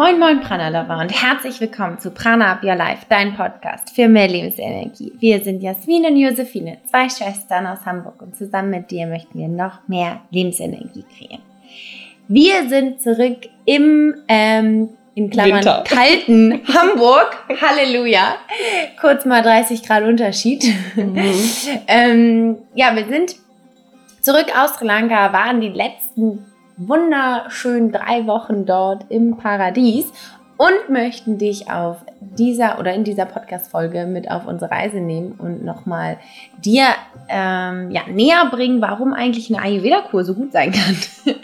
Moin Moin Prana Lover und herzlich willkommen zu Prana Up Your Life, dein Podcast für mehr Lebensenergie. Wir sind Jasmin und Josephine, zwei Schwestern aus Hamburg und zusammen mit dir möchten wir noch mehr Lebensenergie kreieren. Wir sind zurück im ähm, in Klammern Winter. kalten Hamburg. Halleluja. Kurz mal 30 Grad Unterschied. ähm, ja, wir sind zurück aus Sri Lanka, waren die letzten wunderschönen drei Wochen dort im Paradies und möchten dich auf dieser oder in dieser Podcast-Folge mit auf unsere Reise nehmen und nochmal dir ähm, ja, näher bringen, warum eigentlich eine Ayurveda-Kur so gut sein kann.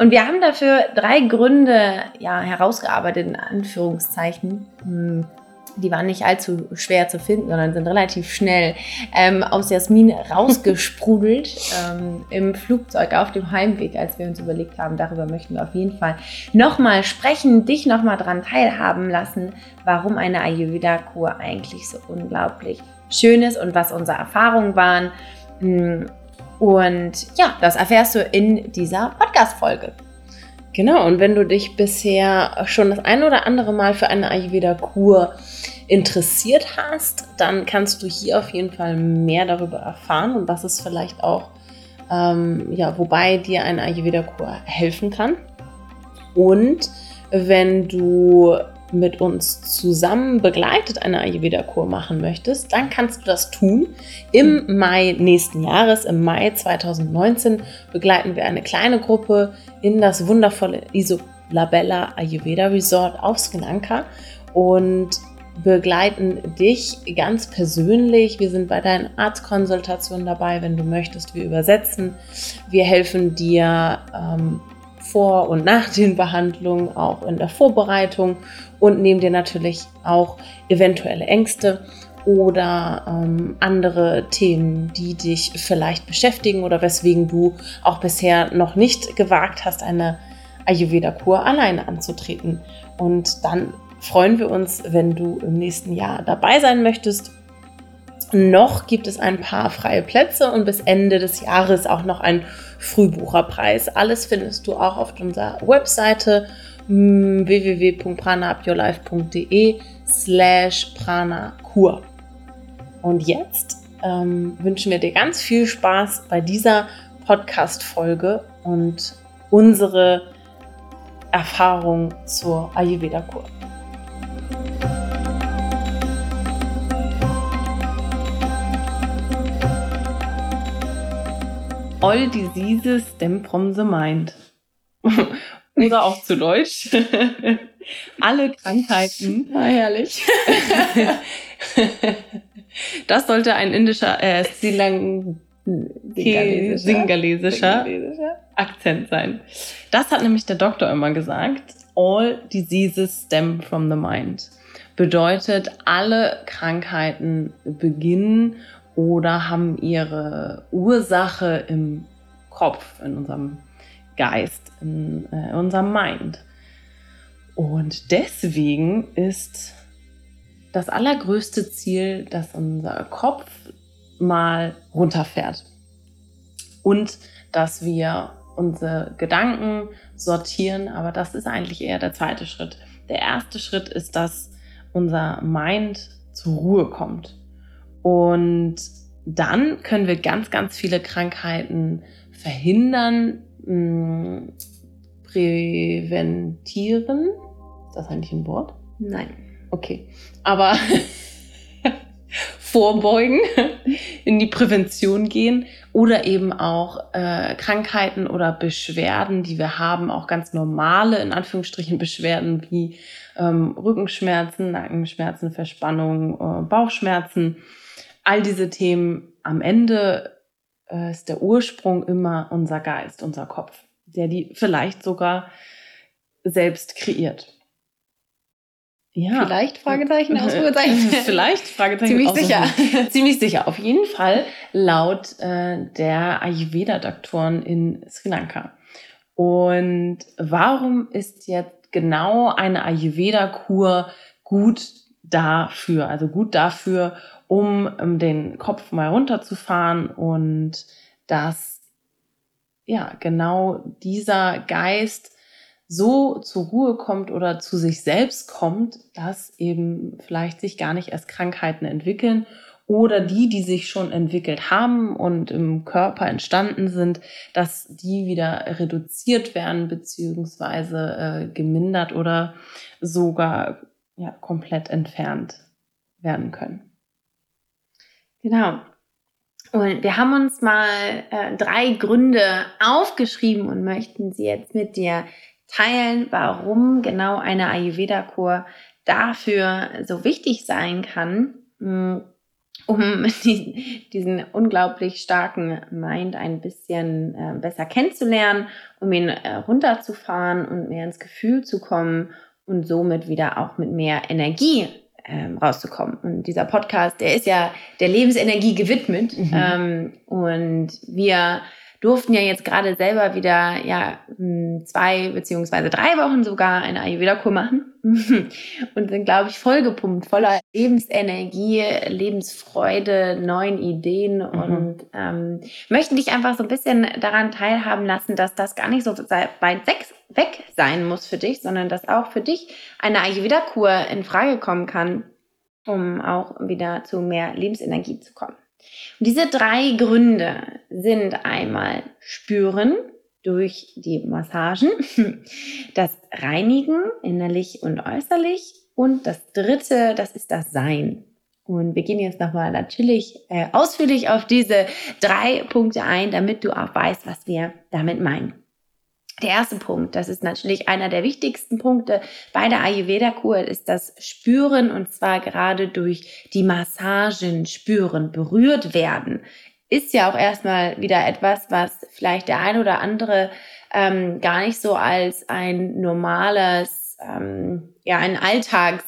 Und wir haben dafür drei Gründe ja, herausgearbeitet, in Anführungszeichen. Hm, die waren nicht allzu schwer zu finden, sondern sind relativ schnell ähm, aus Jasmin rausgesprudelt ähm, im Flugzeug auf dem Heimweg, als wir uns überlegt haben, darüber möchten wir auf jeden Fall nochmal sprechen, dich nochmal dran teilhaben lassen, warum eine Ayurveda-Kur eigentlich so unglaublich schön ist und was unsere Erfahrungen waren. Hm, Und ja, das erfährst du in dieser Podcast-Folge. Genau, und wenn du dich bisher schon das ein oder andere Mal für eine Ayurveda-Kur interessiert hast, dann kannst du hier auf jeden Fall mehr darüber erfahren und was es vielleicht auch, ähm, ja, wobei dir eine Ayurveda-Kur helfen kann. Und wenn du mit uns zusammen begleitet eine Ayurveda-Kur machen möchtest, dann kannst du das tun. Im Mai nächsten Jahres, im Mai 2019, begleiten wir eine kleine Gruppe in das wundervolle Isolabella Ayurveda Resort auf Sri Lanka und begleiten dich ganz persönlich. Wir sind bei deinen Arztkonsultationen dabei, wenn du möchtest. Wir übersetzen. Wir helfen dir ähm, vor und nach den Behandlungen, auch in der Vorbereitung und nehmen dir natürlich auch eventuelle Ängste oder ähm, andere Themen, die dich vielleicht beschäftigen oder weswegen du auch bisher noch nicht gewagt hast, eine Ayurveda-Kur alleine anzutreten. Und dann freuen wir uns, wenn du im nächsten Jahr dabei sein möchtest. Noch gibt es ein paar freie Plätze und bis Ende des Jahres auch noch ein Frühbucherpreis. Alles findest du auch auf unserer Webseite www.pranaupyourlife.de slash pranakur. Und jetzt ähm, wünschen wir dir ganz viel Spaß bei dieser Podcast-Folge und unsere Erfahrung zur Ayurveda-Kur. All diseases stem from the mind. Oder auch zu Deutsch. Alle Krankheiten. Na, herrlich. Das sollte ein indischer, äh, Sri Lang Singalesischer. singalesischer Singalesischer. Akzent sein. Das hat nämlich der Doktor immer gesagt. All diseases stem from the mind. Bedeutet, alle Krankheiten beginnen oder haben ihre Ursache im Kopf, in unserem Geist, in äh, unserem Mind. Und deswegen ist das allergrößte Ziel, dass unser Kopf mal runterfährt und dass wir unsere Gedanken sortieren, aber das ist eigentlich eher der zweite Schritt. Der erste Schritt ist, dass unser Mind zur Ruhe kommt. Und dann können wir ganz, ganz viele Krankheiten verhindern, mh, präventieren. Ist das eigentlich ein Wort? Nein. Okay. Aber vorbeugen, in die Prävention gehen oder eben auch äh, Krankheiten oder Beschwerden, die wir haben, auch ganz normale, in Anführungsstrichen, Beschwerden wie ähm, Rückenschmerzen, Nackenschmerzen, Verspannung, äh, Bauchschmerzen. All diese Themen am Ende äh, ist der Ursprung immer unser Geist, unser Kopf, der die vielleicht sogar selbst kreiert. Ja. Vielleicht Fragezeichen, Ausrufezeichen. Vielleicht Fragezeichen. Ziemlich sicher. Ziemlich sicher. Auf jeden Fall laut äh, der Ayurveda-Doktoren in Sri Lanka. Und warum ist jetzt genau eine Ayurveda-Kur gut dafür? Also gut dafür, um ähm, den Kopf mal runterzufahren und das ja genau dieser Geist so zur Ruhe kommt oder zu sich selbst kommt, dass eben vielleicht sich gar nicht erst Krankheiten entwickeln oder die, die sich schon entwickelt haben und im Körper entstanden sind, dass die wieder reduziert werden beziehungsweise äh, gemindert oder sogar ja, komplett entfernt werden können. Genau. Und wir haben uns mal äh, drei Gründe aufgeschrieben und möchten sie jetzt mit dir teilen, warum genau eine Ayurveda-Kur dafür so wichtig sein kann, mm, um diesen unglaublich starken Mind ein bisschen äh, besser kennenzulernen, um ihn äh, runterzufahren und mehr ins Gefühl zu kommen und somit wieder auch mit mehr Energie ähm, rauszukommen. Und dieser Podcast, der ist ja der Lebensenergie gewidmet. Mhm. Ähm, und wir durften ja jetzt gerade selber wieder ja zwei beziehungsweise drei Wochen sogar eine Ayurveda-Kur machen und sind, glaube ich, vollgepumpt, voller Lebensenergie, Lebensfreude, neuen Ideen mhm. und ähm, möchten dich einfach so ein bisschen daran teilhaben lassen, dass das gar nicht so weit weg sein muss für dich, sondern dass auch für dich eine Ayurveda-Kur in Frage kommen kann, um auch wieder zu mehr Lebensenergie zu kommen. Und diese drei Gründe sind einmal spüren durch die Massagen, das Reinigen innerlich und äußerlich und das dritte, das ist das Sein. Und wir gehen jetzt nochmal natürlich äh, ausführlich auf diese drei Punkte ein, damit du auch weißt, was wir damit meinen. Der erste Punkt, das ist natürlich einer der wichtigsten Punkte bei der Ayurveda-Kur, ist das Spüren und zwar gerade durch die Massagen spüren, berührt werden. Ist ja auch erstmal wieder etwas, was vielleicht der ein oder andere ähm, gar nicht so als ein normales, ähm, ja, ein Alltags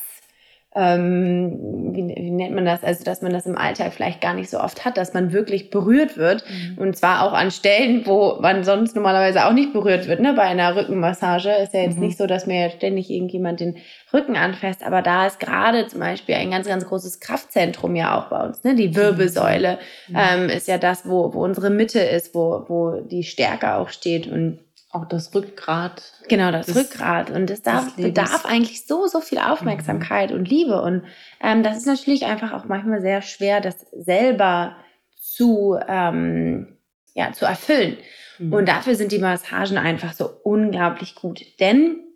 ähm, wie, wie, nennt man das, also dass man das im Alltag vielleicht gar nicht so oft hat, dass man wirklich berührt wird mhm. und zwar auch an Stellen, wo man sonst normalerweise auch nicht berührt wird. Ne? Bei einer Rückenmassage ist ja jetzt mhm. nicht so, dass mir ständig irgendjemand den Rücken anfasst, aber da ist gerade zum Beispiel ein ganz, ganz großes Kraftzentrum ja auch bei uns. Ne? Die Wirbelsäule mhm. ähm, ist ja das, wo, wo unsere Mitte ist, wo, wo die Stärke auch steht und auch das Rückgrat. Genau, das, das Rückgrat. Und es darf, bedarf eigentlich so, so viel Aufmerksamkeit mhm. und Liebe. Und ähm, das ist natürlich einfach auch manchmal sehr schwer, das selber zu, ähm, ja, zu erfüllen. Mhm. Und dafür sind die Massagen einfach so unglaublich gut. Denn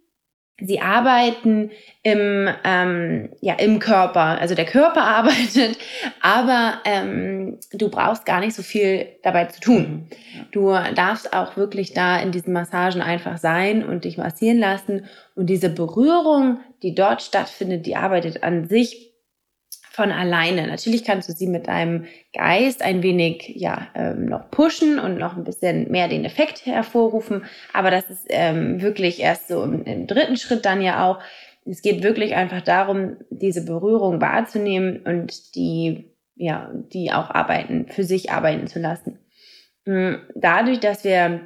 Sie arbeiten im, ähm, ja, im Körper. Also der Körper arbeitet, aber ähm, du brauchst gar nicht so viel dabei zu tun. Du darfst auch wirklich da in diesen Massagen einfach sein und dich massieren lassen. Und diese Berührung, die dort stattfindet, die arbeitet an sich von alleine. Natürlich kannst du sie mit deinem Geist ein wenig ja ähm, noch pushen und noch ein bisschen mehr den Effekt hervorrufen, aber das ist ähm, wirklich erst so im, im dritten Schritt dann ja auch. Es geht wirklich einfach darum, diese Berührung wahrzunehmen und die ja die auch arbeiten für sich arbeiten zu lassen. Mm, dadurch, dass wir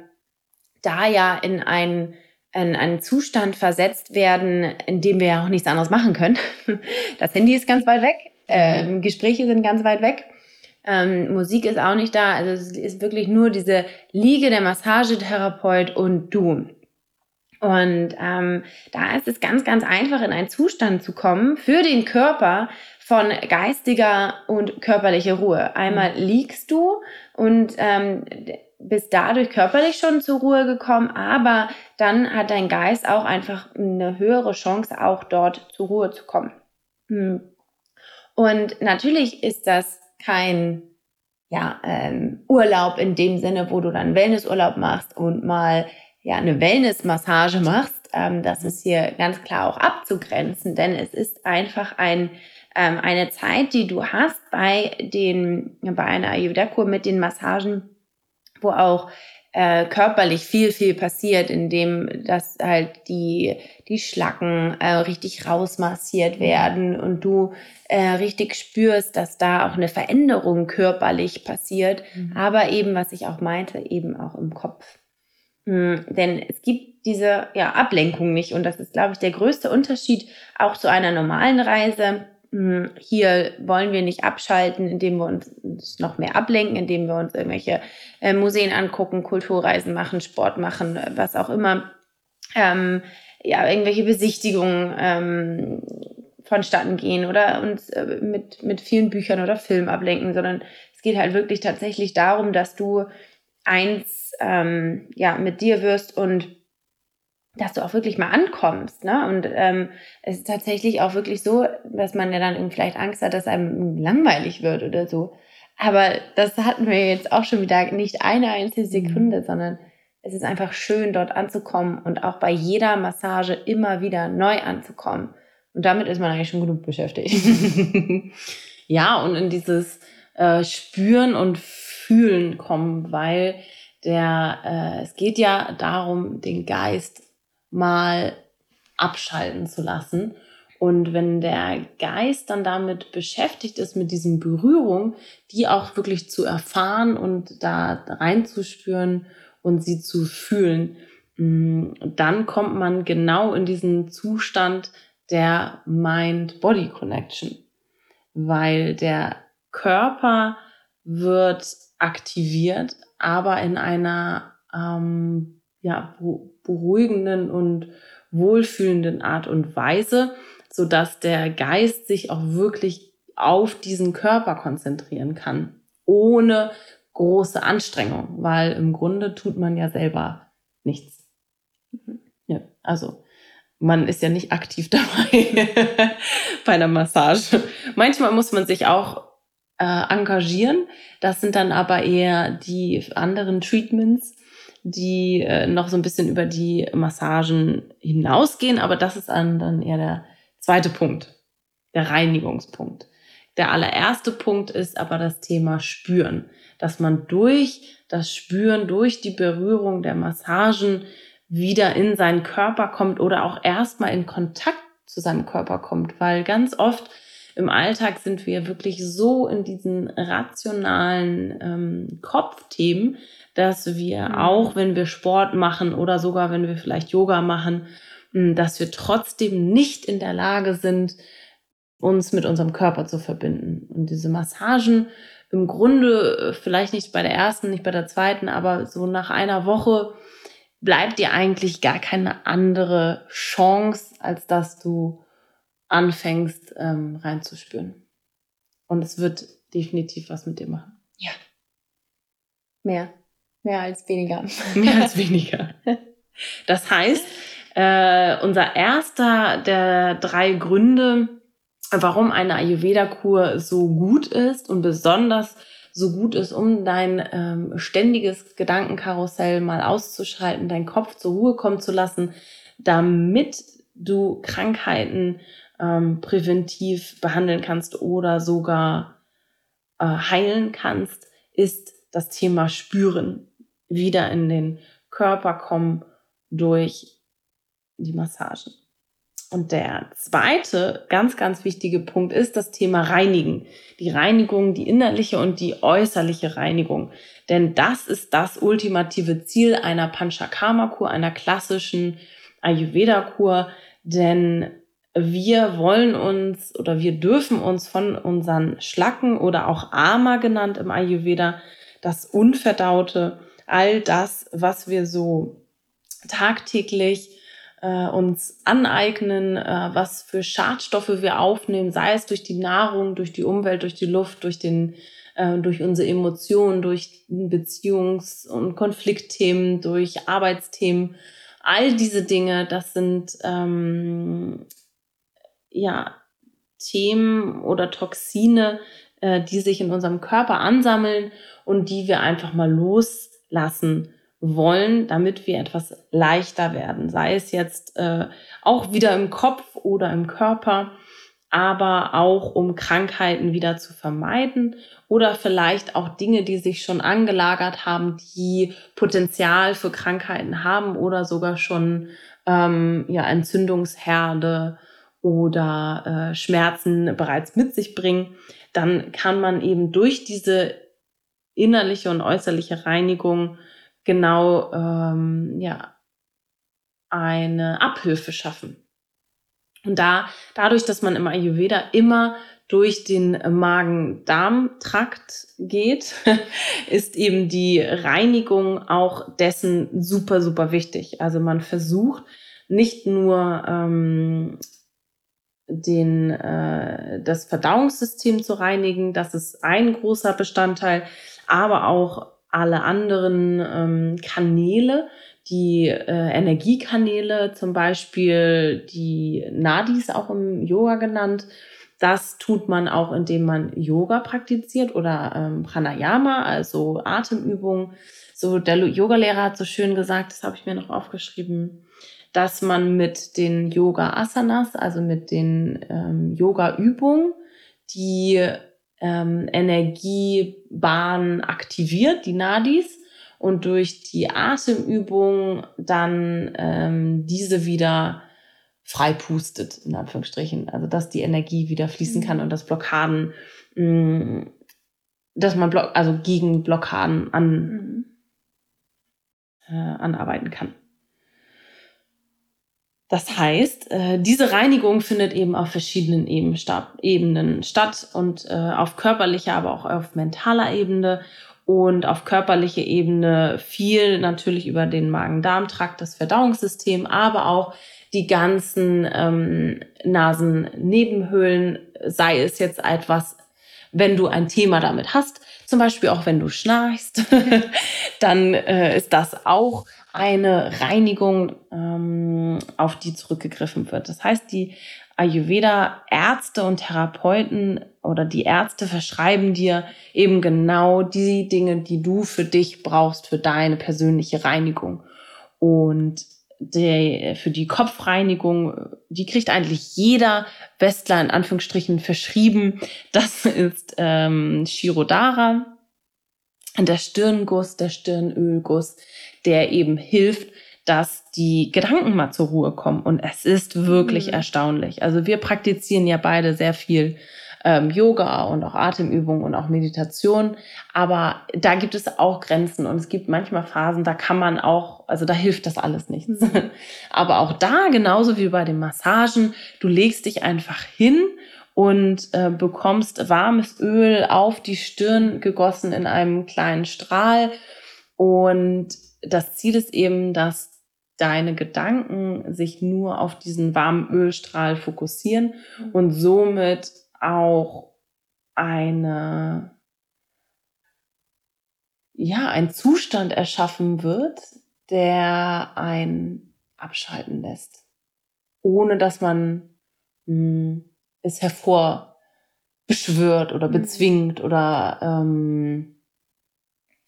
da ja in einen in einen Zustand versetzt werden, in dem wir ja auch nichts anderes machen können. Das Handy ist ganz weit weg. Ähm, Gespräche sind ganz weit weg. Ähm, Musik ist auch nicht da. Also es ist wirklich nur diese Liege der Massagetherapeut und du. Und ähm, da ist es ganz, ganz einfach, in einen Zustand zu kommen für den Körper von geistiger und körperlicher Ruhe. Einmal mhm. liegst du und ähm, bist dadurch körperlich schon zur Ruhe gekommen, aber dann hat dein Geist auch einfach eine höhere Chance, auch dort zur Ruhe zu kommen. Hm. Und natürlich ist das kein ja, ähm, Urlaub in dem Sinne, wo du dann Wellnessurlaub machst und mal ja eine Wellnessmassage machst. Ähm, das ist hier ganz klar auch abzugrenzen, denn es ist einfach ein ähm, eine Zeit, die du hast bei den bei einer Ayurveda-Kur mit den Massagen, wo auch äh, körperlich viel, viel passiert, indem dass halt die, die Schlacken äh, richtig rausmassiert mhm. werden und du äh, richtig spürst, dass da auch eine Veränderung körperlich passiert, mhm. aber eben, was ich auch meinte, eben auch im Kopf. Mhm, denn es gibt diese ja, Ablenkung nicht und das ist, glaube ich, der größte Unterschied auch zu einer normalen Reise. Hm, hier wollen wir nicht abschalten, indem wir uns noch mehr ablenken, indem wir uns irgendwelche äh, Museen angucken, Kulturreisen machen, Sport machen, was auch immer. Ähm, ja, irgendwelche Besichtigungen ähm, vonstatten gehen oder uns äh, mit, mit vielen Büchern oder Filmen ablenken, sondern es geht halt wirklich tatsächlich darum, dass du eins ähm, ja, mit dir wirst und dass du auch wirklich mal ankommst. Ne? Und ähm, es ist tatsächlich auch wirklich so, dass man ja dann vielleicht Angst hat, dass einem langweilig wird oder so. Aber das hatten wir jetzt auch schon wieder nicht eine einzige mhm. Sekunde, sondern es ist einfach schön, dort anzukommen und auch bei jeder Massage immer wieder neu anzukommen. Und damit ist man eigentlich schon genug beschäftigt. ja, und in dieses äh, Spüren und Fühlen kommen, weil der, äh, es geht ja darum, den Geist mal abschalten zu lassen. Und wenn der Geist dann damit beschäftigt ist, mit diesen Berührungen, die auch wirklich zu erfahren und da reinzuspüren und sie zu fühlen, mm, dann kommt man genau in diesen Zustand der Mind-Body-Connection, weil der Körper wird aktiviert, aber in einer ähm, ja, beruhigenden und wohlfühlenden Art und Weise, so dass der Geist sich auch wirklich auf diesen Körper konzentrieren kann, ohne große Anstrengung, weil im Grunde tut man ja selber nichts. Mhm. Ja, also man ist ja nicht aktiv dabei bei einer Massage. Manchmal muss man sich auch äh, engagieren. Das sind dann aber eher die anderen Treatments, die äh, noch so ein bisschen über die Massagen hinausgehen. Aber das ist dann, dann eher der zweite Punkt, der Reinigungspunkt. Der allererste Punkt ist aber das Thema Spüren, dass man durch das Spüren, durch die Berührung der Massagen wieder in seinen Körper kommt oder auch erstmal in Kontakt zu seinem Körper kommt, weil ganz oft im Alltag sind wir wirklich so in diesen rationalen ähm, Kopfthemen, dass wir mhm. auch, wenn wir Sport machen oder sogar wenn wir vielleicht Yoga machen, dass wir trotzdem nicht in der Lage sind, uns mit unserem Körper zu verbinden. Und diese Massagen im Grunde äh, vielleicht nicht bei der ersten, nicht bei der zweiten, aber so nach einer Woche bleibt dir eigentlich gar keine andere Chance, als dass du anfängst ähm, reinzuspüren. Und es wird definitiv was mit dir machen. Ja. Mehr. Mehr als weniger. Mehr als weniger. Das heißt, äh, unser erster der drei Gründe, warum eine Ayurveda-Kur so gut ist und besonders so gut ist, um dein ähm, ständiges Gedankenkarussell mal auszuschalten, deinen Kopf zur Ruhe kommen zu lassen, damit du Krankheiten ähm, präventiv behandeln kannst oder sogar äh, heilen kannst, ist das Thema Spüren. Wieder in den Körper kommen durch die Massagen. Und der zweite ganz, ganz wichtige Punkt ist das Thema Reinigen. Die Reinigung, die innerliche und die äußerliche Reinigung. Denn das ist das ultimative Ziel einer Panchakarma-Kur, einer klassischen Ayurveda-Kur. Denn wir wollen uns oder wir dürfen uns von unseren Schlacken oder auch Ama genannt im Ayurveda, das Unverdaute, all das, was wir so tagtäglich äh, uns aneignen, äh, was für Schadstoffe wir aufnehmen, sei es durch die Nahrung, durch die Umwelt, durch die Luft, durch den äh, durch unsere Emotionen, durch Beziehungs- und Konfliktthemen, durch Arbeitsthemen, all diese Dinge, das sind ähm, ja, Themen oder Toxine, äh, die sich in unserem Körper ansammeln und die wir einfach mal loslassen wollen, damit wir etwas leichter werden. Sei es jetzt äh, auch wieder im Kopf oder im Körper, aber auch um Krankheiten wieder zu vermeiden oder vielleicht auch Dinge, die sich schon angelagert haben, die Potenzial für Krankheiten haben oder sogar schon ähm, ja, Entzündungsherde oder äh, Schmerzen bereits mit sich bringen, dann kann man eben durch diese innerliche und äußerliche Reinigung genau ähm, ja eine Abhilfe schaffen. Und da, dadurch, dass man im Ayurveda immer durch den Magen-Darm-Trakt geht, ist eben die Reinigung auch dessen super, super wichtig. Also man versucht nicht nur ähm, den, äh, das Verdauungssystem zu reinigen, das ist ein großer Bestandteil, aber auch alle anderen ähm, Kanäle, die äh, Energiekanäle, zum Beispiel die Nadis auch im Yoga genannt. Das tut man auch, indem man Yoga praktiziert oder ähm, Pranayama, also Atemübungen. So der Yogalehrer hat so schön gesagt, das habe ich mir noch aufgeschrieben, dass man mit den Yoga Asanas, also mit den ähm, Yoga Übungen, die ähm, Energiebahn aktiviert, die Nadis, und durch die Atemübung dann ähm, diese wieder freipustet, in Anführungsstrichen. Also dass die Energie wieder fließen kann und dass Blockaden, mh, mm, dass man block also gegen Blockaden an, mhm. äh, anarbeiten kann. Das heißt, äh, diese Reinigung findet eben auf verschiedenen Ebenen statt und äh, auf körperlicher, aber auch auf mentaler Ebene und auf körperlicher Ebene viel natürlich über den Magen-Darm-Trakt, das Verdauungssystem, aber auch die ganzen ähm, Nasennebenhöhlen, sei es jetzt etwas, wenn du ein Thema damit hast, zum Beispiel auch wenn du schnarchst, dann äh, ist das auch eine Reinigung, ähm, auf die zurückgegriffen wird. Das heißt, die Ayurveda-Ärzte und Therapeuten oder die Ärzte verschreiben dir eben genau die Dinge, die du für dich brauchst, für deine persönliche Reinigung. Und der, für die Kopfreinigung, die kriegt eigentlich jeder Westler in Anführungsstrichen verschrieben. Das ist ähm, Shirodara, der Stirnguss, der Stirnölguss, der eben hilft, dass die Gedanken mal zur Ruhe kommen. Und es ist wirklich mhm. erstaunlich. Also wir praktizieren ja beide sehr viel ähm, Yoga und auch Atemübungen und auch Meditation. Aber da gibt es auch Grenzen und es gibt manchmal Phasen, da kann man auch, also da hilft das alles nichts. Mhm. Aber auch da, genauso wie bei den Massagen, du legst dich einfach hin und äh, bekommst warmes Öl auf die Stirn gegossen in einem kleinen Strahl. Und das Ziel ist eben, dass deine Gedanken sich nur auf diesen warmen Ölstrahl fokussieren und somit auch eine, ja, ein Zustand erschaffen wird, der ein abschalten lässt, ohne dass man mh, hm, es hervorbeschwört oder mhm. bezwingt oder ähm,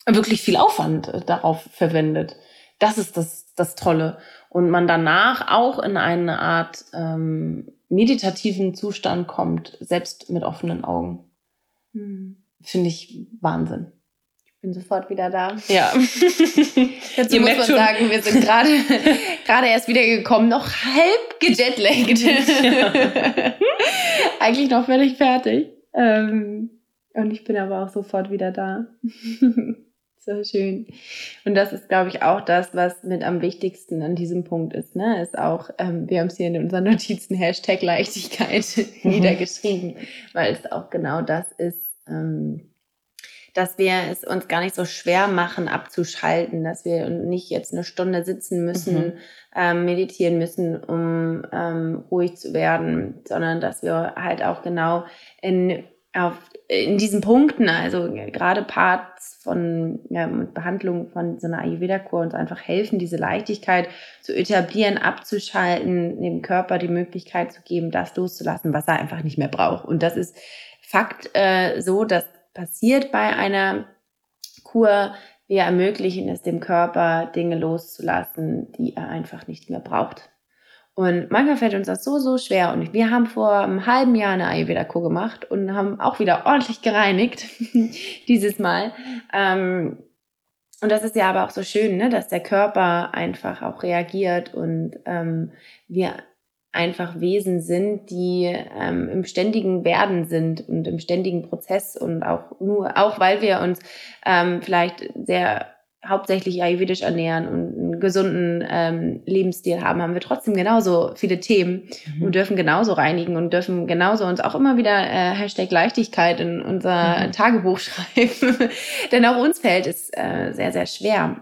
wirklich viel Aufwand darauf verwendet. Das ist das, das Tolle. Und man danach auch in eine Art ähm, meditativen Zustand kommt, selbst mit offenen Augen. Mhm. Finde ich Wahnsinn. Ich bin sofort wieder da. Ja. Dazu Ihr muss man schon. sagen, wir sind gerade gerade erst wieder gekommen, noch halb gejetlaggt. Eigentlich noch völlig fertig. Ähm, und ich bin aber auch sofort wieder da. so schön. Und das ist, glaube ich, auch das, was mit am wichtigsten an diesem Punkt ist. Ne? Ist auch, ähm, wir haben es hier in unseren Notizen Hashtag Leichtigkeit niedergeschrieben, weil es auch genau das ist. Ähm, dass wir es uns gar nicht so schwer machen, abzuschalten, dass wir nicht jetzt eine Stunde sitzen müssen, mhm. ähm, meditieren müssen, um ähm, ruhig zu werden, sondern dass wir halt auch genau in, auf, in diesen Punkten, also gerade Parts von ja, Behandlung von so einer Ayurveda-Kur uns einfach helfen, diese Leichtigkeit zu etablieren, abzuschalten, dem Körper die Möglichkeit zu geben, das loszulassen, was er einfach nicht mehr braucht. Und das ist Fakt äh, so, dass passiert bei einer Kur. Wir ermöglichen es dem Körper, Dinge loszulassen, die er einfach nicht mehr braucht. Und manchmal fällt uns das so, so schwer. Und wir haben vor einem halben Jahr eine Ayurveda-Kur gemacht und haben auch wieder ordentlich gereinigt, dieses Mal. Ähm, und das ist ja aber auch so schön, ne, dass der Körper einfach auch reagiert und ähm, wir einfach Wesen sind, die ähm, im ständigen Werden sind und im ständigen Prozess und auch nur, auch weil wir uns ähm, vielleicht sehr hauptsächlich ayurvedisch ernähren und einen gesunden ähm, Lebensstil haben, haben wir trotzdem genauso viele Themen mhm. und dürfen genauso reinigen und dürfen genauso uns auch immer wieder äh, Hashtag Leichtigkeit in unser mhm. Tagebuch schreiben. Denn auch uns fällt es äh, sehr, sehr schwer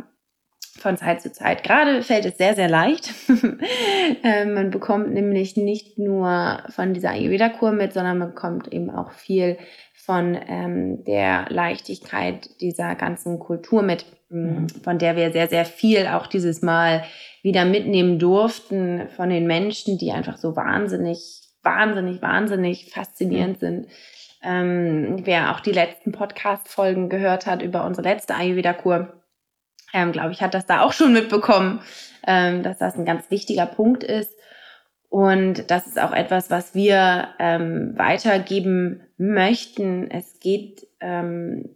von Zeit zu Zeit. Gerade fällt es sehr, sehr leicht. ähm, man bekommt nämlich nicht nur von dieser Ayurveda-Kur mit, sondern man bekommt eben auch viel von ähm, der Leichtigkeit dieser ganzen Kultur mit, mhm. von der wir sehr, sehr viel auch dieses Mal wieder mitnehmen durften von den Menschen, die einfach so wahnsinnig, wahnsinnig, wahnsinnig faszinierend sind. Ähm, wer auch die letzten Podcast-Folgen gehört hat über unsere letzte Ayurveda-Kur, ähm, glaube ich, hat das da auch schon mitbekommen, ähm, dass das ein ganz wichtiger Punkt ist. Und das ist auch etwas, was wir ähm, weitergeben möchten. Es geht ähm,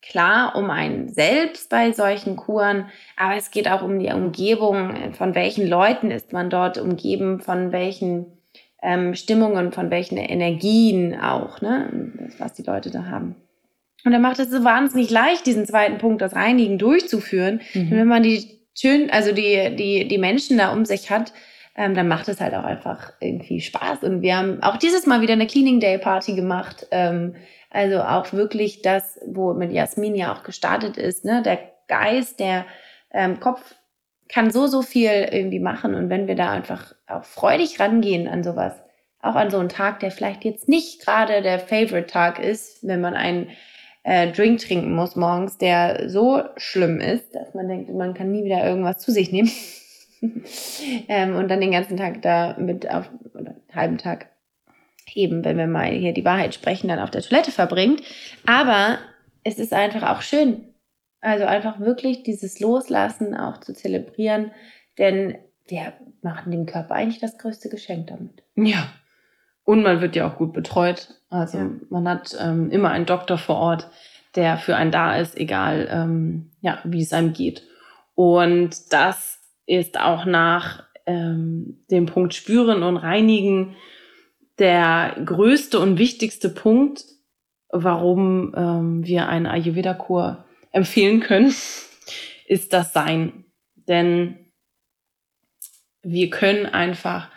klar um ein Selbst bei solchen Kuren, aber es geht auch um die Umgebung. Von welchen Leuten ist man dort umgeben? Von welchen ähm, Stimmungen, von welchen Energien auch, ne? was die Leute da haben. Und er macht es so wahnsinnig leicht, diesen zweiten Punkt, das Reinigen durchzuführen. Mhm. wenn man die schön, also die, die, die Menschen da um sich hat, ähm, dann macht es halt auch einfach irgendwie Spaß. Und wir haben auch dieses Mal wieder eine Cleaning Day Party gemacht. Ähm, also auch wirklich das, wo mit Jasmin ja auch gestartet ist, ne? Der Geist, der ähm, Kopf kann so, so viel irgendwie machen. Und wenn wir da einfach auch freudig rangehen an sowas, auch an so einen Tag, der vielleicht jetzt nicht gerade der Favorite-Tag ist, wenn man einen äh, Drink trinken muss morgens, der so schlimm ist, dass man denkt, man kann nie wieder irgendwas zu sich nehmen. ähm, und dann den ganzen Tag da mit auf, oder einen halben Tag eben, wenn wir mal hier die Wahrheit sprechen, dann auf der Toilette verbringt. Aber es ist einfach auch schön. Also einfach wirklich dieses Loslassen auch zu zelebrieren, denn wir machen dem Körper eigentlich das größte Geschenk damit. Ja. Und man wird ja auch gut betreut. Also ja. man hat ähm, immer einen Doktor vor Ort, der für einen da ist, egal ähm, ja, wie es einem geht. Und das ist auch nach ähm, dem Punkt Spüren und Reinigen der größte und wichtigste Punkt, warum ähm, wir eine Ayurveda-Kur empfehlen können, ist das Sein. Denn wir können einfach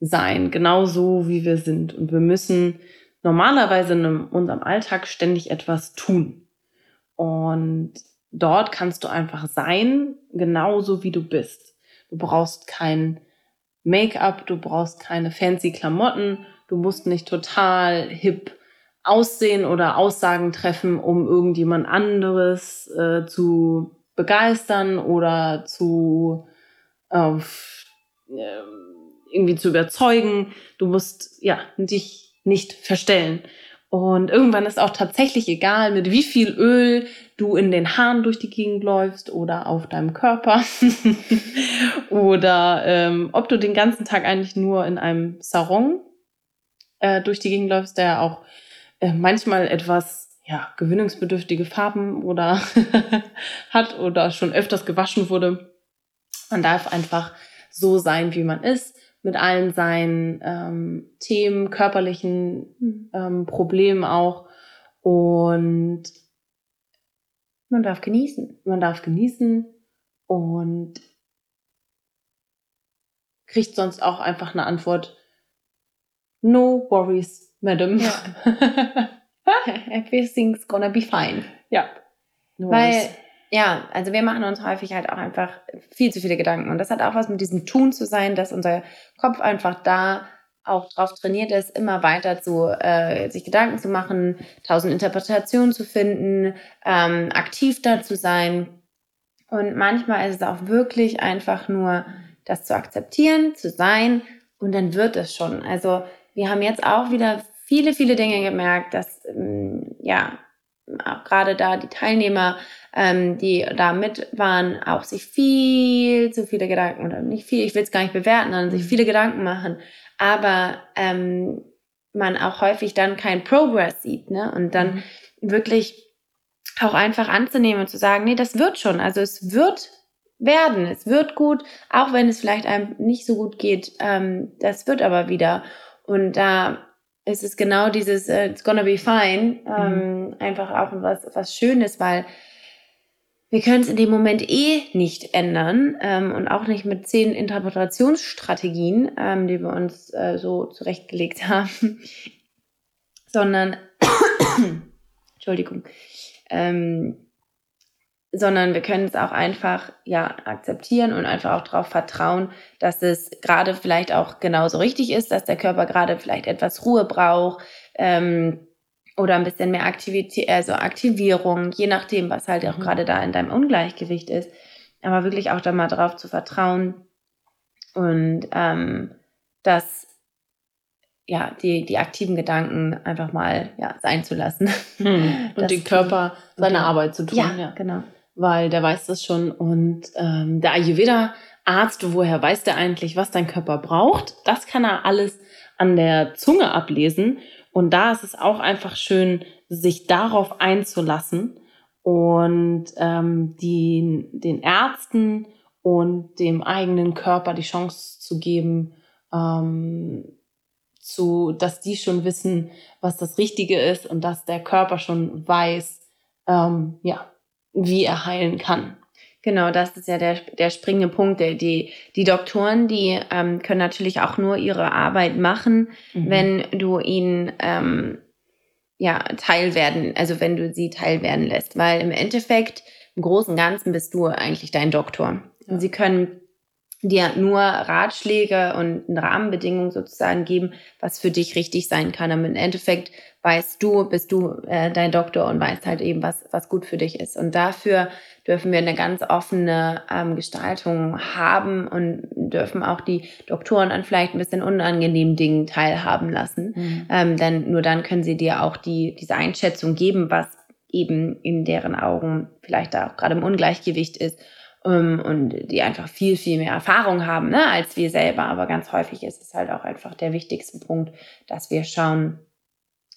sein, genau so wie wir sind. Und wir müssen normalerweise in unserem Alltag ständig etwas tun. Und dort kannst du einfach sein, genauso wie du bist. Du brauchst kein Make-up, du brauchst keine fancy Klamotten, du musst nicht total hip aussehen oder Aussagen treffen, um irgendjemand anderes äh, zu begeistern oder zu äh, irgendwie zu überzeugen. Du musst ja dich nicht verstellen. Und irgendwann ist auch tatsächlich egal, mit wie viel Öl du in den Haaren durch die Gegend läufst oder auf deinem Körper oder ähm, ob du den ganzen Tag eigentlich nur in einem Sarong äh, durch die Gegend läufst, der auch äh, manchmal etwas ja, gewinnungsbedürftige Farben oder hat oder schon öfters gewaschen wurde. Man darf einfach so sein, wie man ist mit allen seinen ähm, Themen, körperlichen mhm. ähm, Problemen auch. Und man darf genießen. Man darf genießen und kriegt sonst auch einfach eine Antwort. No worries, Madam. Ja. Everything's gonna be fine. Ja. No Weil ja, also wir machen uns häufig halt auch einfach viel zu viele Gedanken. Und das hat auch was mit diesem Tun zu sein, dass unser Kopf einfach da auch drauf trainiert ist, immer weiter zu äh, sich Gedanken zu machen, tausend Interpretationen zu finden, ähm, aktiv da zu sein. Und manchmal ist es auch wirklich einfach nur, das zu akzeptieren, zu sein und dann wird es schon. Also wir haben jetzt auch wieder viele, viele Dinge gemerkt, dass ähm, ja auch gerade da die Teilnehmer, ähm, die da mit waren, auch sich viel zu viele Gedanken, oder nicht viel, ich will es gar nicht bewerten, sondern sich viele Gedanken machen, aber ähm, man auch häufig dann kein Progress sieht, ne? Und dann mhm. wirklich auch einfach anzunehmen und zu sagen, nee, das wird schon, also es wird werden, es wird gut, auch wenn es vielleicht einem nicht so gut geht, ähm, das wird aber wieder. Und da es ist genau dieses uh, It's gonna be fine, ähm, mhm. einfach auch was, was Schönes, weil wir können es in dem Moment eh nicht ändern ähm, und auch nicht mit zehn Interpretationsstrategien, ähm, die wir uns äh, so zurechtgelegt haben, sondern, Entschuldigung, ähm, sondern wir können es auch einfach ja akzeptieren und einfach auch darauf vertrauen, dass es gerade vielleicht auch genauso richtig ist, dass der Körper gerade vielleicht etwas Ruhe braucht ähm, oder ein bisschen mehr Aktivität, also Aktivierung, je nachdem, was halt auch mhm. gerade da in deinem Ungleichgewicht ist. Aber wirklich auch da mal drauf zu vertrauen und ähm, dass ja, die, die aktiven Gedanken einfach mal ja, sein zu lassen. Hm. Und den Körper seine. Arbeit zu tun. Ja, ja, genau. Weil der weiß das schon. Und ähm, der Ayurveda-Arzt, woher weiß der eigentlich, was dein Körper braucht? Das kann er alles an der Zunge ablesen. Und da ist es auch einfach schön, sich darauf einzulassen und ähm, die, den Ärzten und dem eigenen Körper die Chance zu geben, ähm, zu, dass die schon wissen, was das Richtige ist und dass der Körper schon weiß, ähm, ja, wie er heilen kann. Genau, das ist ja der, der springende Punkt. Der, die, die Doktoren, die ähm, können natürlich auch nur ihre Arbeit machen, mhm. wenn du ihnen ähm, ja, teil werden, also wenn du sie teil werden lässt. Weil im Endeffekt, im Großen und Ganzen bist du eigentlich dein Doktor. Ja. Und sie können dir nur Ratschläge und Rahmenbedingungen sozusagen geben, was für dich richtig sein kann. Aber im Endeffekt weißt du, bist du äh, dein Doktor und weißt halt eben, was, was gut für dich ist. Und dafür dürfen wir eine ganz offene ähm, Gestaltung haben und dürfen auch die Doktoren an vielleicht ein bisschen unangenehmen Dingen teilhaben lassen. Mhm. Ähm, denn nur dann können sie dir auch die, diese Einschätzung geben, was eben in deren Augen vielleicht da auch gerade im Ungleichgewicht ist und die einfach viel, viel mehr Erfahrung haben ne, als wir selber. Aber ganz häufig ist es halt auch einfach der wichtigste Punkt, dass wir schauen,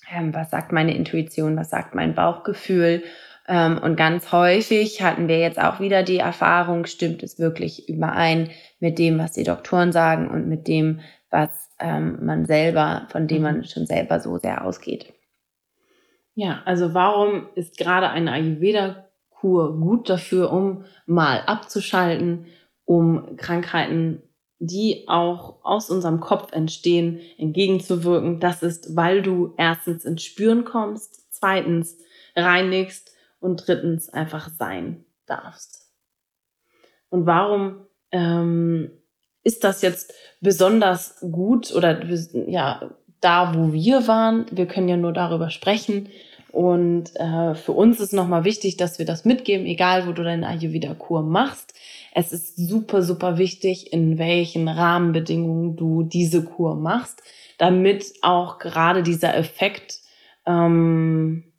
ähm, was sagt meine Intuition, was sagt mein Bauchgefühl. Ähm, und ganz häufig hatten wir jetzt auch wieder die Erfahrung, stimmt es wirklich überein mit dem, was die Doktoren sagen und mit dem, was ähm, man selber, von dem man mhm. schon selber so sehr ausgeht. Ja, also warum ist gerade eine Ayurveda-Kur gut dafür, um mal abzuschalten, um Krankheiten die auch aus unserem Kopf entstehen, entgegenzuwirken. Das ist, weil du erstens ins Spüren kommst, zweitens reinigst und drittens einfach sein darfst. Und warum ähm, ist das jetzt besonders gut oder ja, da, wo wir waren? Wir können ja nur darüber sprechen. Und äh, für uns ist nochmal wichtig, dass wir das mitgeben, egal wo du deine Ayurveda-Kur machst. Es ist super, super wichtig, in welchen Rahmenbedingungen du diese Kur machst, damit auch gerade dieser Effekt ähm,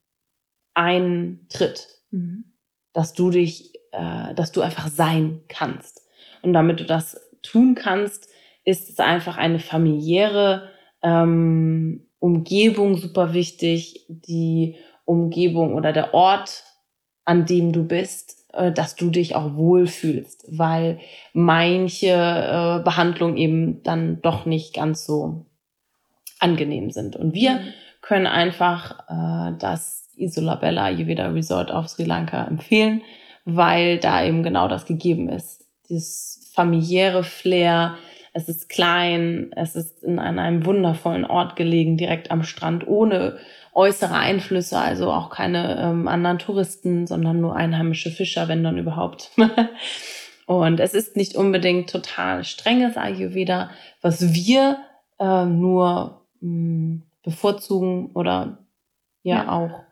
eintritt, mhm. dass du dich, äh, dass du einfach sein kannst. Und damit du das tun kannst, ist es einfach eine familiäre ähm, Umgebung super wichtig, die Umgebung oder der Ort, an dem du bist, äh, dass du dich auch wohlfühlst, weil manche äh, Behandlungen eben dann doch nicht ganz so angenehm sind. Und wir mhm. können einfach äh, das Isolabella Ayurveda Resort auf Sri Lanka empfehlen, weil da eben genau das gegeben ist. Dieses familiäre Flair, es ist klein, es ist in einem wundervollen Ort gelegen, direkt am Strand, ohne äußere Einflüsse, also auch keine ähm, anderen Touristen, sondern nur einheimische Fischer, wenn dann überhaupt. Und es ist nicht unbedingt total strenges Ayurveda, was wir äh, nur mh, hm, bevorzugen oder ja, ja, auch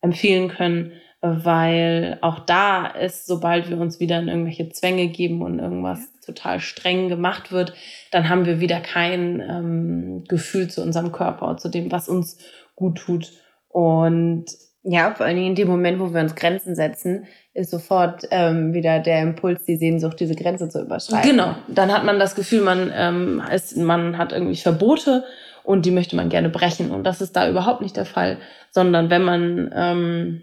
empfehlen können, weil auch da ist, sobald wir uns wieder in irgendwelche Zwänge geben und irgendwas. Total streng gemacht wird, dann haben wir wieder kein ähm, Gefühl zu unserem Körper, zu dem, was uns gut tut. Und ja, vor allen Dingen in dem Moment, wo wir uns Grenzen setzen, ist sofort ähm, wieder der Impuls, die Sehnsucht, diese Grenze zu überschreiten. Genau. Dann hat man das Gefühl, man, ähm, ist, man hat irgendwie Verbote und die möchte man gerne brechen. Und das ist da überhaupt nicht der Fall, sondern wenn man, ähm,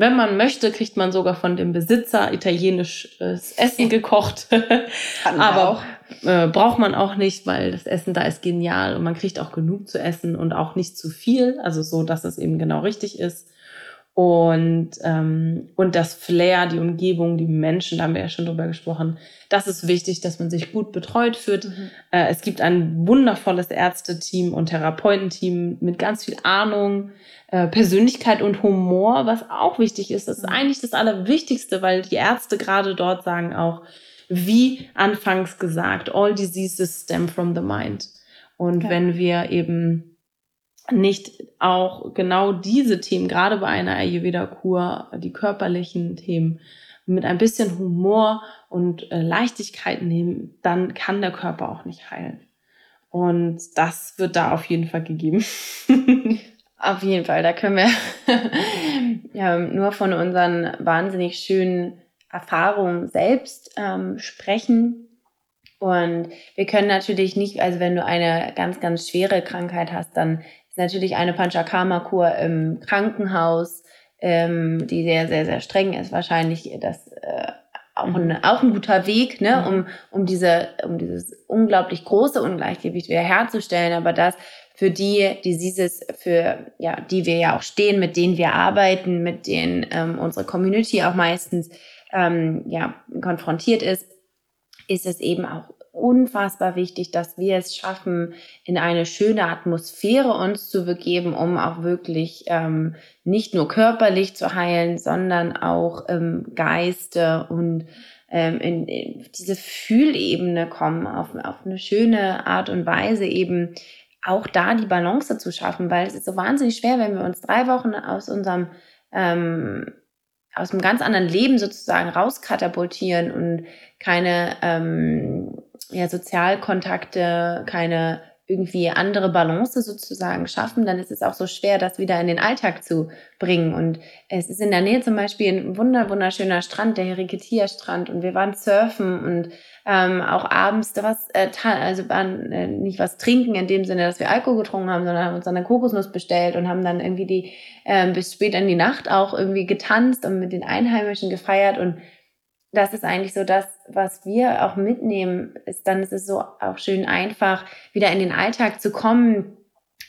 wenn man möchte, kriegt man sogar von dem Besitzer italienisches Essen gekocht. Aber auch äh, braucht man auch nicht, weil das Essen da ist genial und man kriegt auch genug zu essen und auch nicht zu viel, also so, dass es eben genau richtig ist. Und, ähm, und das Flair, die Umgebung, die Menschen, da haben wir ja schon drüber gesprochen. Das ist wichtig, dass man sich gut betreut fühlt. Mhm. Äh, es gibt ein wundervolles Ärzteteam und Therapeutenteam mit ganz viel Ahnung, äh, Persönlichkeit und Humor, was auch wichtig ist. Das ist mhm. eigentlich das Allerwichtigste, weil die Ärzte gerade dort sagen auch, wie anfangs gesagt, all diseases stem from the mind. Und ja. wenn wir eben nicht auch genau diese Themen, gerade bei einer Ayurveda-Kur, die körperlichen Themen, mit ein bisschen Humor und äh, Leichtigkeit nehmen, dann kann der Körper auch nicht heilen. Und das wird da auf jeden Fall gegeben. auf jeden Fall, da können wir ja, nur von unseren wahnsinnig schönen Erfahrungen selbst ähm, sprechen. Und wir können natürlich nicht, also wenn du eine ganz, ganz schwere Krankheit hast, dann ist natürlich eine Panchakarma-Kur im Krankenhaus, ähm, die sehr, sehr, sehr streng ist, wahrscheinlich das äh, auch, ein, auch ein guter Weg, ne, mhm. um, um, diese, um dieses unglaublich große Ungleichgewicht wieder herzustellen. Aber das für die Diseases, für ja, die wir ja auch stehen, mit denen wir arbeiten, mit denen ähm, unsere Community auch meistens ähm, ja, konfrontiert ist, ist es eben auch unfassbar wichtig, dass wir es schaffen, in eine schöne Atmosphäre uns zu begeben, um auch wirklich ähm, nicht nur körperlich zu heilen, sondern auch im Geiste und ähm, in, in diese Fühlebene kommen, auf, auf eine schöne Art und Weise eben auch da die Balance zu schaffen, weil es ist so wahnsinnig schwer, wenn wir uns drei Wochen aus unserem ähm, aus einem ganz anderen Leben sozusagen rauskatapultieren und keine ähm, ja, Sozialkontakte, keine irgendwie andere Balance sozusagen schaffen, dann ist es auch so schwer, das wieder in den Alltag zu bringen. Und es ist in der Nähe zum Beispiel ein wunder, wunderschöner Strand, der Heriketia-Strand. Und wir waren surfen und ähm, auch abends was, äh, also waren, äh, nicht was trinken in dem Sinne, dass wir Alkohol getrunken haben, sondern haben uns eine Kokosnuss bestellt und haben dann irgendwie die äh, bis spät in die Nacht auch irgendwie getanzt und mit den Einheimischen gefeiert und das ist eigentlich so das, was wir auch mitnehmen, ist dann ist es so auch schön einfach, wieder in den Alltag zu kommen,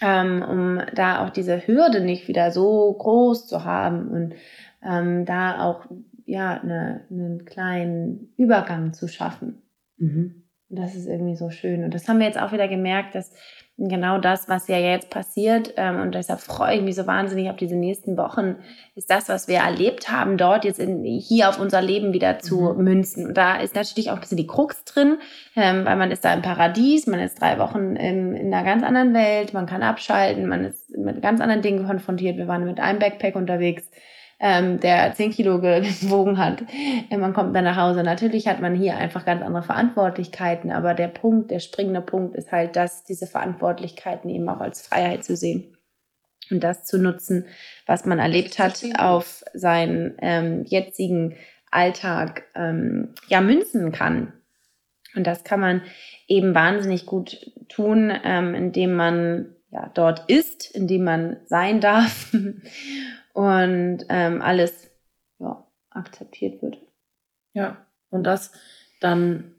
ähm, um da auch diese Hürde nicht wieder so groß zu haben und ähm, da auch ja eine, einen kleinen Übergang zu schaffen. Mhm. das ist irgendwie so schön. Und das haben wir jetzt auch wieder gemerkt, dass genau das, was ja jetzt passiert. Ähm, und deshalb freue ich mich so wahnsinnig auf diese nächsten Wochen, ist das, was wir erlebt haben, dort jetzt in, hier auf unser Leben wieder zu mhm. münzen. Und da ist natürlich auch ein bisschen die Krux drin, ähm, weil man ist da im Paradies, man ist drei Wochen in, in einer ganz anderen Welt, man kann abschalten, man ist mit ganz anderen Dingen konfrontiert. Wir waren mit einem Backpack unterwegs ähm, der 10 Kilo gewogen hat. Äh, man kommt dann nach Hause. Natürlich hat man hier einfach ganz andere Verantwortlichkeiten, aber der Punkt, der springende Punkt ist halt, dass diese Verantwortlichkeiten eben auch als Freiheit zu sehen und das zu nutzen, was man erlebt hat, auf seinen ähm, jetzigen Alltag ähm, ja münzen kann. Und das kann man eben wahnsinnig gut tun, ähm, indem man ja dort ist, indem man sein darf und ähm, alles ja, akzeptiert wird. Ja, und das dann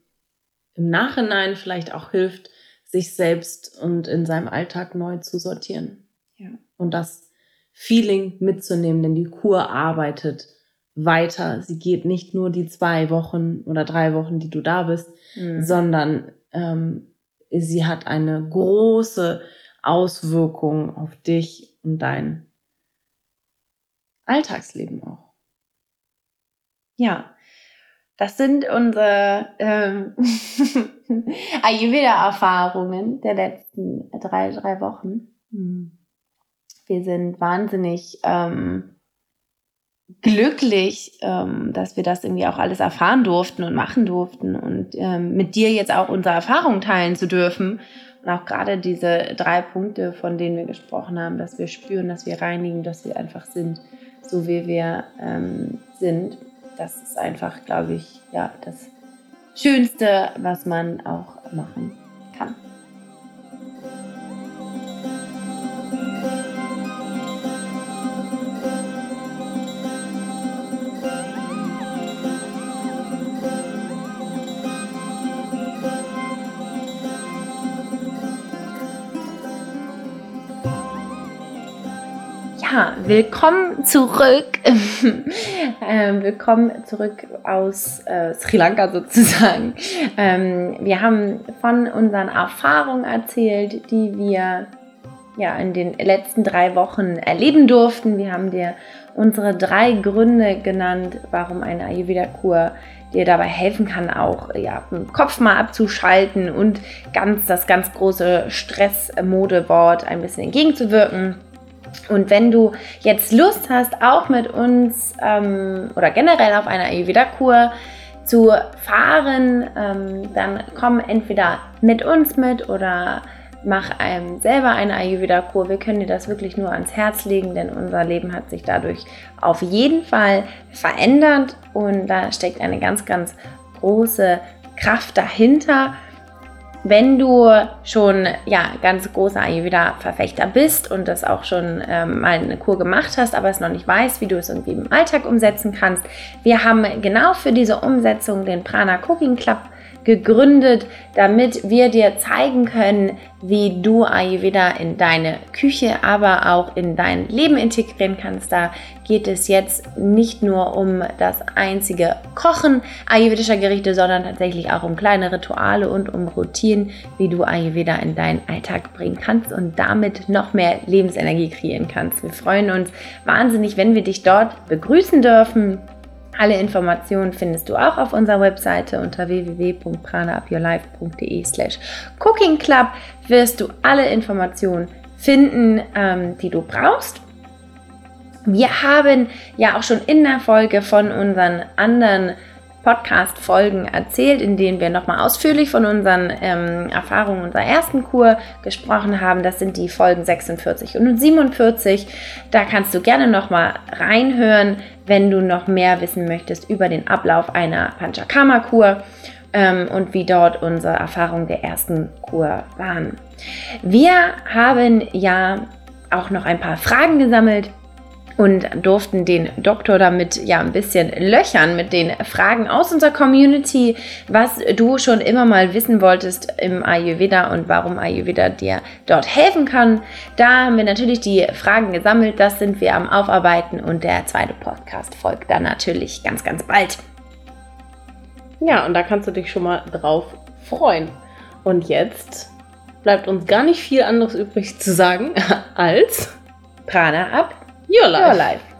im Nachhinein vielleicht auch hilft, sich selbst und in seinem Alltag neu zu sortieren. Ja. Und das Feeling mitzunehmen, denn die Kur arbeitet weiter. Sie geht nicht nur die zwei Wochen oder drei Wochen, die du da bist, mhm. sondern ähm, sie hat eine große Auswirkung auf dich und dein Alltagsleben auch. Ja, das sind unsere ähm, Ayurveda-Erfahrungen der letzten drei, drei Wochen. Hm. Wir sind wahnsinnig ähm, glücklich, ähm, dass wir das irgendwie auch alles erfahren durften und machen durften und ähm, mit dir jetzt auch unsere Erfahrungen teilen zu dürfen. Und auch gerade diese drei Punkte, von denen wir gesprochen haben, dass wir spüren, dass wir reinigen, dass wir einfach sind so wie wir ähm, sind. Das ist einfach, glaube ich, ja, das Schönste, was man auch machen kann. Ja, willkommen zurück. ähm, willkommen zurück aus äh, Sri Lanka sozusagen. Ähm, wir haben von unseren Erfahrungen erzählt, die wir ja in den letzten drei Wochen erleben durften. Wir haben dir unsere drei Gründe genannt, warum eine Ayurveda-Kur dir dabei helfen kann, auch ja, den Kopf mal abzuschalten und ganz das ganz große Stress-Modewort ein bisschen entgegenzuwirken. Und wenn du jetzt Lust hast, auch mit uns ähm, oder generell auf einer Ayurveda-Kur zu fahren, ähm, dann komm entweder mit uns mit oder mach einem selber eine Ayurveda-Kur. Wir können dir das wirklich nur ans Herz legen, denn unser Leben hat sich dadurch auf jeden Fall verändert und da steckt eine ganz, ganz große Kraft dahinter. Wenn du schon ja, ganz großer Ayurveda-Verfechter bist und das auch schon ähm, mal eine Kur gemacht hast, aber es noch nicht weißt, wie du es irgendwie im Alltag umsetzen kannst, wir haben genau für diese Umsetzung den Prana Cooking Club gegründet, damit wir dir zeigen können, wie du Ayurveda in deine Küche, aber auch in dein Leben integrieren kannst. Da geht es jetzt nicht nur um das einzige Kochen ayurvedischer Gerichte, sondern tatsächlich auch um kleine Rituale und um Routinen, wie du Ayurveda in deinen Alltag bringen kannst und damit noch mehr Lebensenergie kreieren kannst. Wir freuen uns wahnsinnig, wenn wir dich dort begrüßen dürfen. Alle Informationen findest du auch auf unserer Webseite unter www.pranaupyourlife.de slash cookingclub wirst du alle Informationen finden, ähm, die du brauchst. Wir haben ja auch schon in der Folge von unseren anderen Podcast-Folgen erzählt, in denen wir nochmal ausführlich von unseren ähm, Erfahrungen unserer ersten Kur gesprochen haben. Das sind die Folgen 46 und 47. Da kannst du gerne nochmal reinhören, wenn du noch mehr wissen möchtest über den Ablauf einer Panchakarma-Kur ähm, und wie dort unsere Erfahrungen der ersten Kur waren. Wir haben ja auch noch ein paar Fragen gesammelt und durften den Doktor damit ja ein bisschen löchern mit den Fragen aus unserer Community, was du schon immer mal wissen wolltest im Ayurveda und warum Ayurveda dir dort helfen kann. Da haben wir natürlich die Fragen gesammelt, das sind wir am Aufarbeiten und der zweite Podcast folgt dann natürlich ganz, ganz bald. Ja, und da kannst du dich schon mal drauf freuen. Und jetzt bleibt uns gar nicht viel anderes übrig zu sagen als Prana ab Your life. Your life.